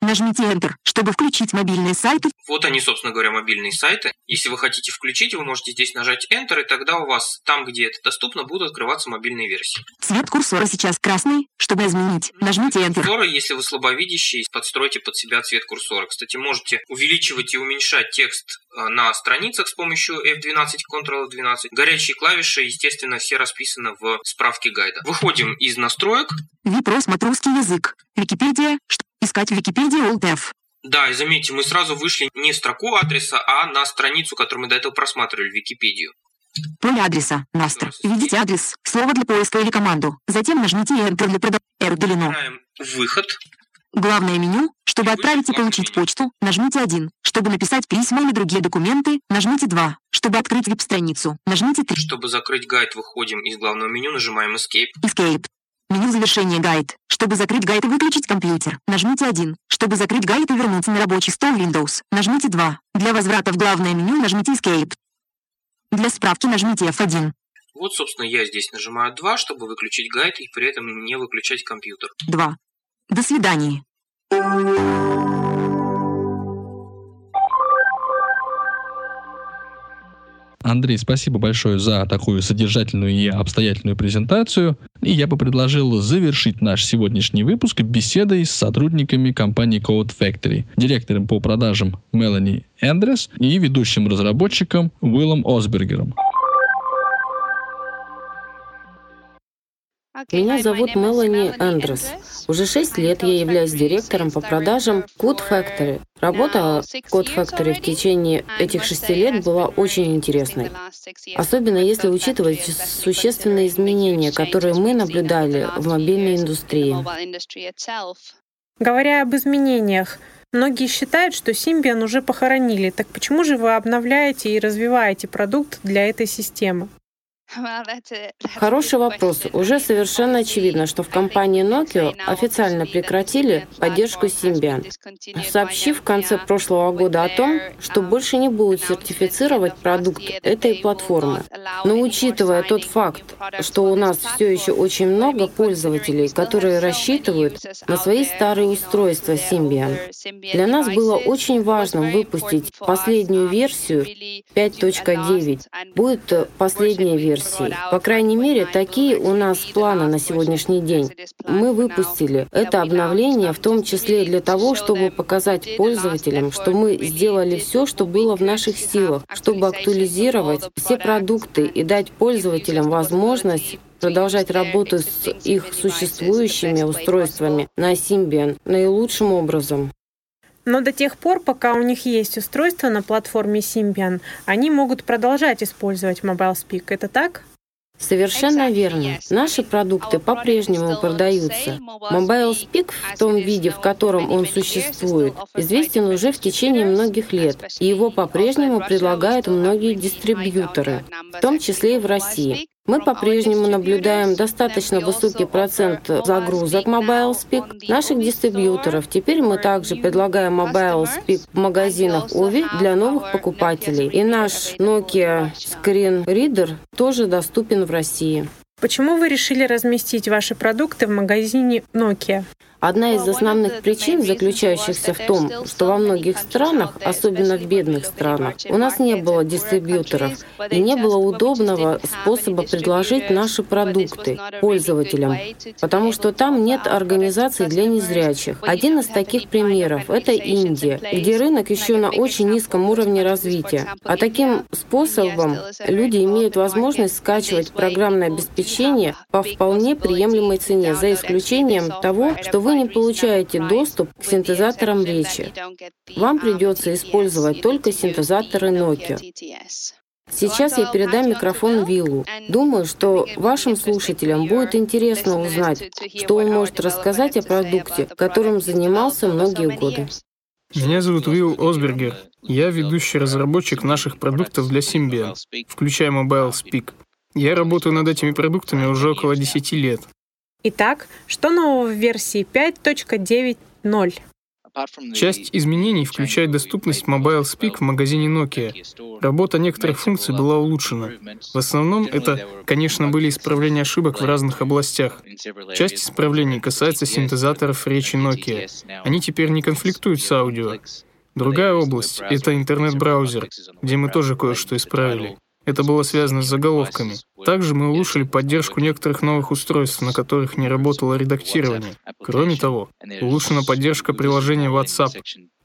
Нажмите Enter, чтобы включить мобильные сайты. Вот они, собственно говоря, мобильные сайты. Если вы хотите включить, вы можете здесь нажать Enter, и тогда у вас там, где это доступно, будут открываться мобильные версии. Цвет курсора сейчас красный. Чтобы изменить, нажмите Enter. Курсора, если вы слабовидящий, подстройте под себя цвет курсора. Кстати, можете увеличивать и уменьшать текст на страницах с помощью F12, Ctrl-F12. Горячие клавиши, естественно, все расписаны в справке гайда. Выходим из настроек. Випросмотр русский язык. Википедия. Искать в Википедии OldDev. Да, и заметьте, мы сразу вышли не в строку адреса, а на страницу, которую мы до этого просматривали, Википедию. Поле адреса. Настр. Введите адрес, слово для поиска или команду. Затем нажмите Enter для продолжения. R удалено. Выход. Главное меню. Чтобы отправить и получить почту, нажмите 1. Чтобы написать письма или другие документы, нажмите 2. Чтобы открыть веб-страницу, нажмите 3. Чтобы закрыть гайд, выходим из главного меню, нажимаем Escape. Escape. Меню завершения гайд. Чтобы закрыть гайд и выключить компьютер, нажмите 1. Чтобы закрыть гайд и вернуться на рабочий стол Windows, нажмите 2. Для возврата в главное меню нажмите Escape. Для справки нажмите F1. Вот, собственно, я здесь нажимаю 2, чтобы выключить гайд и при этом не выключать компьютер. 2. До свидания. Андрей, спасибо большое за такую содержательную и обстоятельную презентацию. И я бы предложил завершить наш сегодняшний выпуск беседой с сотрудниками компании Code Factory, директором по продажам Мелани Эндрес и ведущим разработчиком Уиллом Осбергером. Меня зовут Мелани Эндрес. Уже шесть лет я являюсь директором по продажам Code Factory. Работа в Code Factory в течение этих шести лет была очень интересной. Особенно если учитывать существенные изменения, которые мы наблюдали в мобильной индустрии. Говоря об изменениях, Многие считают, что Symbian уже похоронили. Так почему же вы обновляете и развиваете продукт для этой системы? Хороший вопрос. Уже совершенно очевидно, что в компании Nokia официально прекратили поддержку Symbian, сообщив в конце прошлого года о том, что больше не будут сертифицировать продукт этой платформы. Но учитывая тот факт, что у нас все еще очень много пользователей, которые рассчитывают на свои старые устройства Symbian, для нас было очень важно выпустить последнюю версию 5.9. Будет последняя версия версий. По крайней мере, такие у нас планы на сегодняшний день. Мы выпустили это обновление в том числе для того, чтобы показать пользователям, что мы сделали все, что было в наших силах, чтобы актуализировать все продукты и дать пользователям возможность продолжать работу с их существующими устройствами на Symbian наилучшим образом. Но до тех пор, пока у них есть устройство на платформе Symbian, они могут продолжать использовать MobileSpeak. Это так? Совершенно верно. Наши продукты по-прежнему продаются. Mobile Speak в том виде, в котором он существует, известен уже в течение многих лет, и его по-прежнему предлагают многие дистрибьюторы, в том числе и в России. Мы по-прежнему наблюдаем достаточно высокий процент загрузок Mobile Speak наших дистрибьюторов. Теперь мы также предлагаем Mobile Speak в магазинах Ови для новых покупателей. И наш Nokia Screen Reader тоже доступен в России. Почему вы решили разместить ваши продукты в магазине Nokia? Одна из основных причин, заключающихся в том, что во многих странах, особенно в бедных странах, у нас не было дистрибьюторов и не было удобного способа предложить наши продукты пользователям, потому что там нет организаций для незрячих. Один из таких примеров — это Индия, где рынок еще на очень низком уровне развития. А таким способом люди имеют возможность скачивать программное обеспечение по вполне приемлемой цене, за исключением того, что вы вы не получаете доступ к синтезаторам речи. Вам придется использовать только синтезаторы Nokia. Сейчас я передам микрофон Виллу. Думаю, что вашим слушателям будет интересно узнать, что он может рассказать о продукте, которым занимался многие годы. Меня зовут Уилл Осбергер. Я ведущий разработчик наших продуктов для Symbian, включая Mobile Speak. Я работаю над этими продуктами уже около 10 лет. Итак, что нового в версии 5.9.0? Часть изменений включает доступность Mobile Speak в магазине Nokia. Работа некоторых функций была улучшена. В основном это, конечно, были исправления ошибок в разных областях. Часть исправлений касается синтезаторов речи Nokia. Они теперь не конфликтуют с аудио. Другая область — это интернет-браузер, где мы тоже кое-что исправили. Это было связано с заголовками. Также мы улучшили поддержку некоторых новых устройств, на которых не работало редактирование. Кроме того, улучшена поддержка приложения WhatsApp.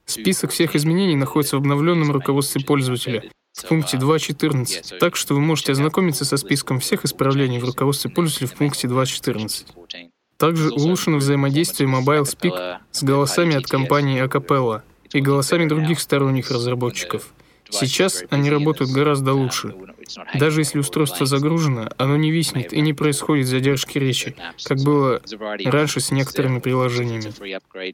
Список всех изменений находится в обновленном руководстве пользователя в пункте 2.14, так что вы можете ознакомиться со списком всех исправлений в руководстве пользователя в пункте 2.14. Также улучшено взаимодействие Mobile Speak с голосами от компании Acapella и голосами других сторонних разработчиков. Сейчас они работают гораздо лучше. Даже если устройство загружено, оно не виснет и не происходит задержки речи, как было раньше с некоторыми приложениями.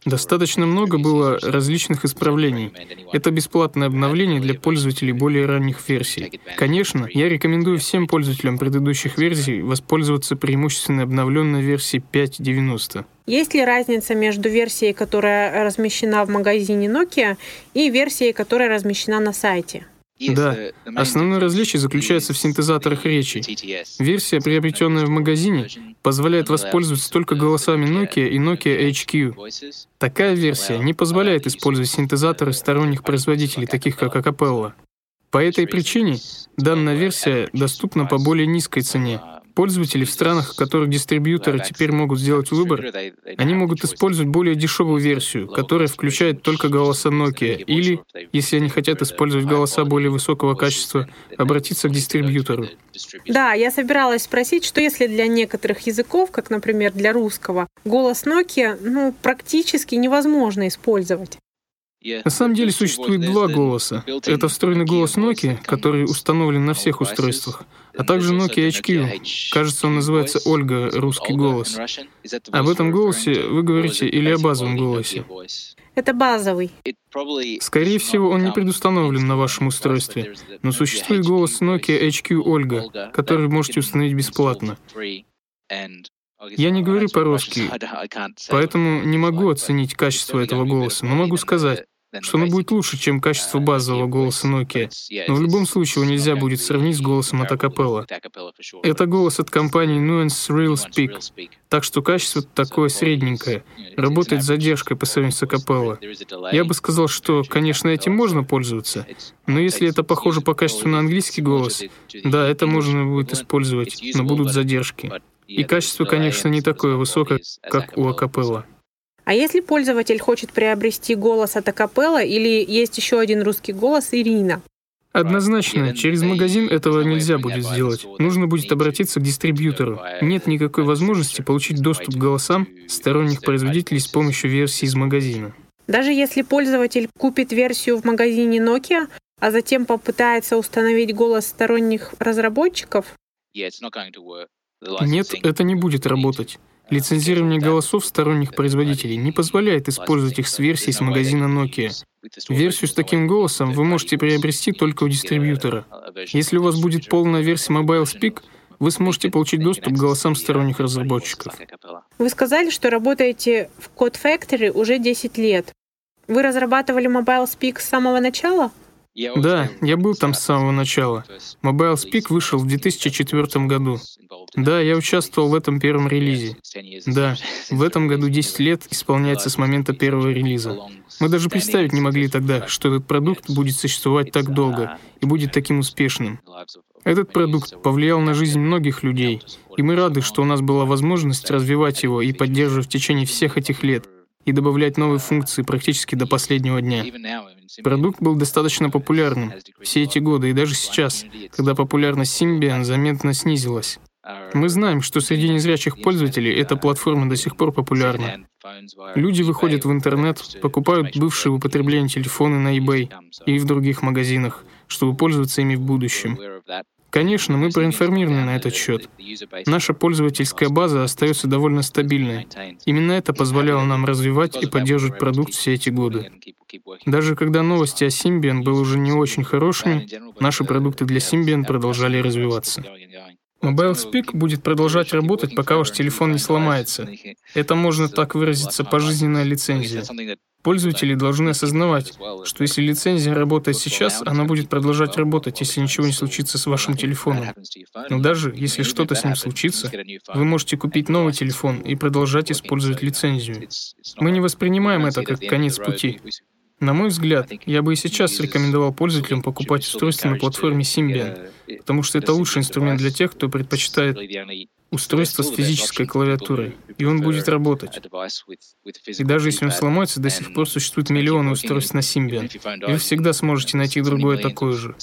Достаточно много было различных исправлений. Это бесплатное обновление для пользователей более ранних версий. Конечно, я рекомендую всем пользователям предыдущих версий воспользоваться преимущественно обновленной версией 5.90. Есть ли разница между версией, которая размещена в магазине Nokia, и версией, которая размещена на сайте? Да, основное различие заключается в синтезаторах речи. Версия, приобретенная в магазине, позволяет воспользоваться только голосами Nokia и Nokia HQ. Такая версия не позволяет использовать синтезаторы сторонних производителей, таких как Acapella. По этой причине данная версия доступна по более низкой цене, Пользователи в странах, в которых дистрибьюторы теперь могут сделать выбор, они могут использовать более дешевую версию, которая включает только голоса Nokia, или, если они хотят использовать голоса более высокого качества, обратиться к дистрибьютору. Да, я собиралась спросить, что если для некоторых языков, как, например, для русского, голос Nokia ну, практически невозможно использовать. На самом деле существует два голоса. Это встроенный голос Nokia, который установлен на всех устройствах, а также Nokia HQ. Кажется, он называется Ольга, русский голос. Об этом голосе вы говорите или о базовом голосе? Это базовый. Скорее всего, он не предустановлен на вашем устройстве, но существует голос Nokia HQ Ольга, который вы можете установить бесплатно. Я не говорю по-русски, поэтому не могу оценить качество этого голоса, но могу сказать, что оно будет лучше, чем качество базового голоса Nokia. Но в любом случае его нельзя будет сравнить с голосом от Acapella. Это голос от компании Nuance Real Speak, так что качество такое средненькое, работает с задержкой по сравнению с Acapella. Я бы сказал, что, конечно, этим можно пользоваться, но если это похоже по качеству на английский голос, да, это можно будет использовать, но будут задержки. И качество, конечно, не такое высокое, как у Acapella. А если пользователь хочет приобрести голос от Акапелла или есть еще один русский голос Ирина? Однозначно, через магазин этого нельзя будет сделать. Нужно будет обратиться к дистрибьютору. Нет никакой возможности получить доступ к голосам сторонних производителей с помощью версии из магазина. Даже если пользователь купит версию в магазине Nokia, а затем попытается установить голос сторонних разработчиков? Нет, это не будет работать. Лицензирование голосов сторонних производителей не позволяет использовать их с версией с магазина Nokia. Версию с таким голосом вы можете приобрести только у дистрибьютора. Если у вас будет полная версия Mobile Speak, вы сможете получить доступ к голосам сторонних разработчиков. Вы сказали, что работаете в Code Factory уже 10 лет. Вы разрабатывали Mobile Speak с самого начала? Да, я был там с самого начала. Mobile Speak вышел в 2004 году. Да, я участвовал в этом первом релизе. Да, в этом году 10 лет исполняется с момента первого релиза. Мы даже представить не могли тогда, что этот продукт будет существовать так долго и будет таким успешным. Этот продукт повлиял на жизнь многих людей, и мы рады, что у нас была возможность развивать его и поддерживать в течение всех этих лет и добавлять новые функции практически до последнего дня. Продукт был достаточно популярным все эти годы и даже сейчас, когда популярность Symbian заметно снизилась. Мы знаем, что среди незрячих пользователей эта платформа до сих пор популярна. Люди выходят в интернет, покупают бывшие в употреблении телефоны на eBay и в других магазинах, чтобы пользоваться ими в будущем. Конечно, мы проинформированы на этот счет. Наша пользовательская база остается довольно стабильной. Именно это позволяло нам развивать и поддерживать продукт все эти годы. Даже когда новости о Symbian были уже не очень хорошими, наши продукты для Symbian продолжали развиваться. Mobile Speak будет продолжать работать, пока ваш телефон не сломается. Это можно так выразиться пожизненная лицензия. Пользователи должны осознавать, что если лицензия работает сейчас, она будет продолжать работать, если ничего не случится с вашим телефоном. Но даже если что-то с ним случится, вы можете купить новый телефон и продолжать использовать лицензию. Мы не воспринимаем это как конец пути. На мой взгляд, я бы и сейчас рекомендовал пользователям покупать устройство на платформе Symbian, потому что это лучший инструмент для тех, кто предпочитает устройство с физической клавиатурой, и он будет работать. И даже если он сломается, до сих пор существует миллионы устройств на Symbian, и вы всегда сможете найти другое такое же.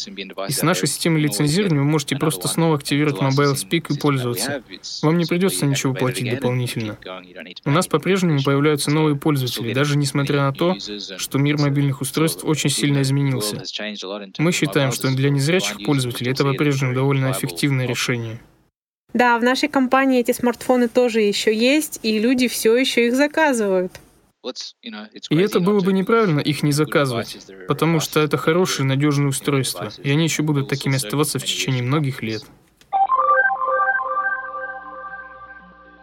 И с нашей системой лицензирования вы можете просто снова активировать Mobile Speak и пользоваться. Вам не придется ничего платить дополнительно. У нас по-прежнему появляются новые пользователи, даже несмотря на то, что мир мобильных устройств очень сильно изменился. Мы считаем, что для незрячих пользователей это по-прежнему довольно эффективное решение. Да, в нашей компании эти смартфоны тоже еще есть, и люди все еще их заказывают. И это было бы неправильно их не заказывать, потому что это хорошее, надежное устройство, и они еще будут такими оставаться в течение многих лет.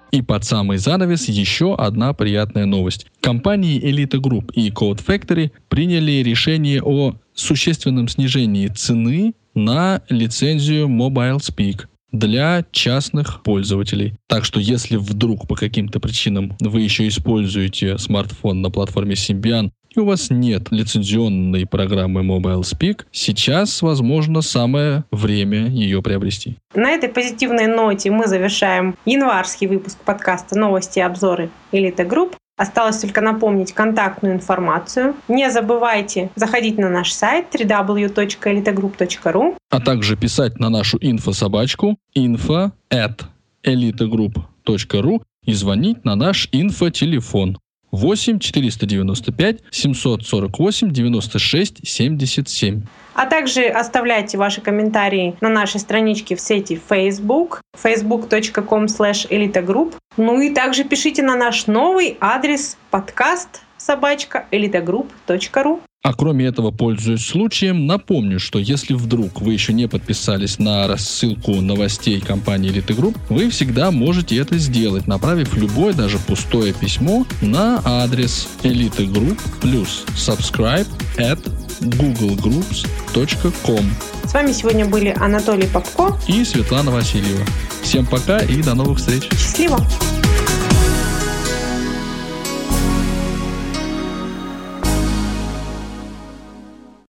И под самый занавес еще одна приятная новость. Компании Elite Group и Code Factory приняли решение о существенном снижении цены на лицензию Mobile Speak для частных пользователей. Так что если вдруг по каким-то причинам вы еще используете смартфон на платформе Symbian и у вас нет лицензионной программы Mobile Speak, сейчас, возможно, самое время ее приобрести. На этой позитивной ноте мы завершаем январский выпуск подкаста «Новости и обзоры Элита Групп». Осталось только напомнить контактную информацию. Не забывайте заходить на наш сайт www.elitagroup.ru А также писать на нашу инфособачку info at elitagroup.ru и звонить на наш инфотелефон 8 495 748 96 77. А также оставляйте ваши комментарии на нашей страничке в сети Facebook, facebook.com slash elitagroup. Ну и также пишите на наш новый адрес подкаст собачка elitagroup.ru. А кроме этого, пользуясь случаем, напомню, что если вдруг вы еще не подписались на рассылку новостей компании Elite Group, вы всегда можете это сделать, направив любое, даже пустое письмо на адрес Elite Group плюс subscribe at googlegroups.com. С вами сегодня были Анатолий Попко и Светлана Васильева. Всем пока и до новых встреч. Счастливо!